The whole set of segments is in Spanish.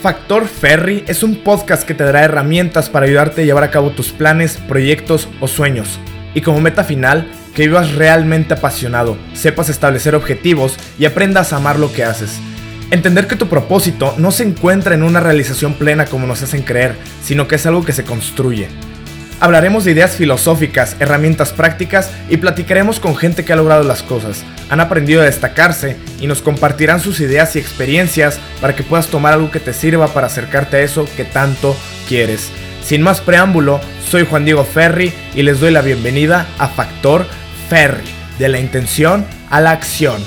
Factor Ferry es un podcast que te dará herramientas para ayudarte a llevar a cabo tus planes, proyectos o sueños. Y como meta final, que vivas realmente apasionado, sepas establecer objetivos y aprendas a amar lo que haces. Entender que tu propósito no se encuentra en una realización plena como nos hacen creer, sino que es algo que se construye. Hablaremos de ideas filosóficas, herramientas prácticas y platicaremos con gente que ha logrado las cosas, han aprendido a destacarse y nos compartirán sus ideas y experiencias para que puedas tomar algo que te sirva para acercarte a eso que tanto quieres. Sin más preámbulo, soy Juan Diego Ferri y les doy la bienvenida a Factor Ferry, de la intención a la acción.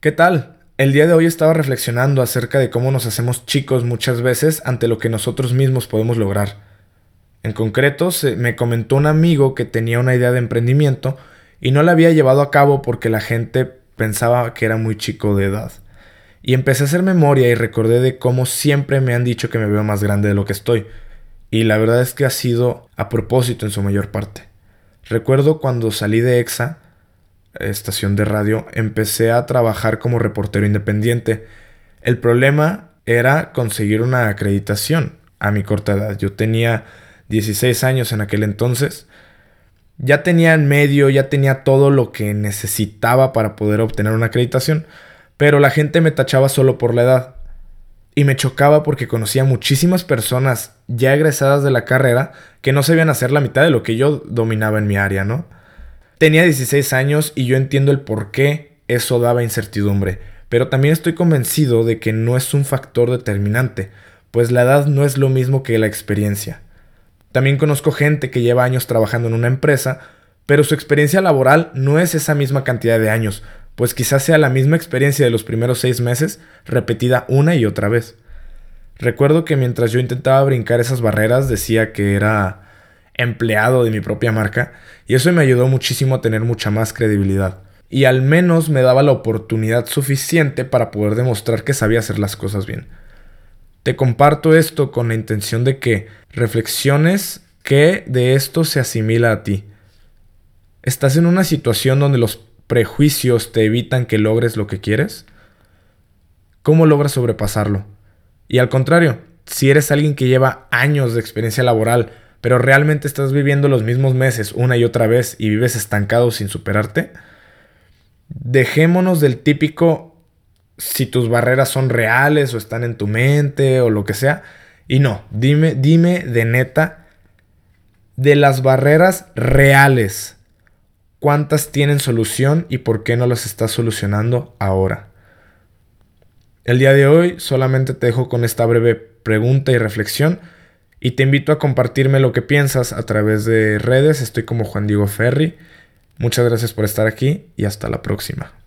¿Qué tal? El día de hoy estaba reflexionando acerca de cómo nos hacemos chicos muchas veces ante lo que nosotros mismos podemos lograr. En concreto, me comentó un amigo que tenía una idea de emprendimiento y no la había llevado a cabo porque la gente pensaba que era muy chico de edad. Y empecé a hacer memoria y recordé de cómo siempre me han dicho que me veo más grande de lo que estoy. Y la verdad es que ha sido a propósito en su mayor parte. Recuerdo cuando salí de EXA, estación de radio, empecé a trabajar como reportero independiente. El problema era conseguir una acreditación a mi corta edad. Yo tenía 16 años en aquel entonces. Ya tenía en medio, ya tenía todo lo que necesitaba para poder obtener una acreditación, pero la gente me tachaba solo por la edad. Y me chocaba porque conocía muchísimas personas ya egresadas de la carrera que no sabían hacer la mitad de lo que yo dominaba en mi área, ¿no? Tenía 16 años y yo entiendo el por qué eso daba incertidumbre, pero también estoy convencido de que no es un factor determinante, pues la edad no es lo mismo que la experiencia. También conozco gente que lleva años trabajando en una empresa, pero su experiencia laboral no es esa misma cantidad de años, pues quizás sea la misma experiencia de los primeros seis meses repetida una y otra vez. Recuerdo que mientras yo intentaba brincar esas barreras decía que era empleado de mi propia marca y eso me ayudó muchísimo a tener mucha más credibilidad. Y al menos me daba la oportunidad suficiente para poder demostrar que sabía hacer las cosas bien. Te comparto esto con la intención de que reflexiones qué de esto se asimila a ti. ¿Estás en una situación donde los prejuicios te evitan que logres lo que quieres? ¿Cómo logras sobrepasarlo? Y al contrario, si eres alguien que lleva años de experiencia laboral, pero realmente estás viviendo los mismos meses una y otra vez y vives estancado sin superarte, dejémonos del típico si tus barreras son reales o están en tu mente o lo que sea. Y no, dime, dime de neta, de las barreras reales, ¿cuántas tienen solución y por qué no las estás solucionando ahora? El día de hoy solamente te dejo con esta breve pregunta y reflexión y te invito a compartirme lo que piensas a través de redes. Estoy como Juan Diego Ferri. Muchas gracias por estar aquí y hasta la próxima.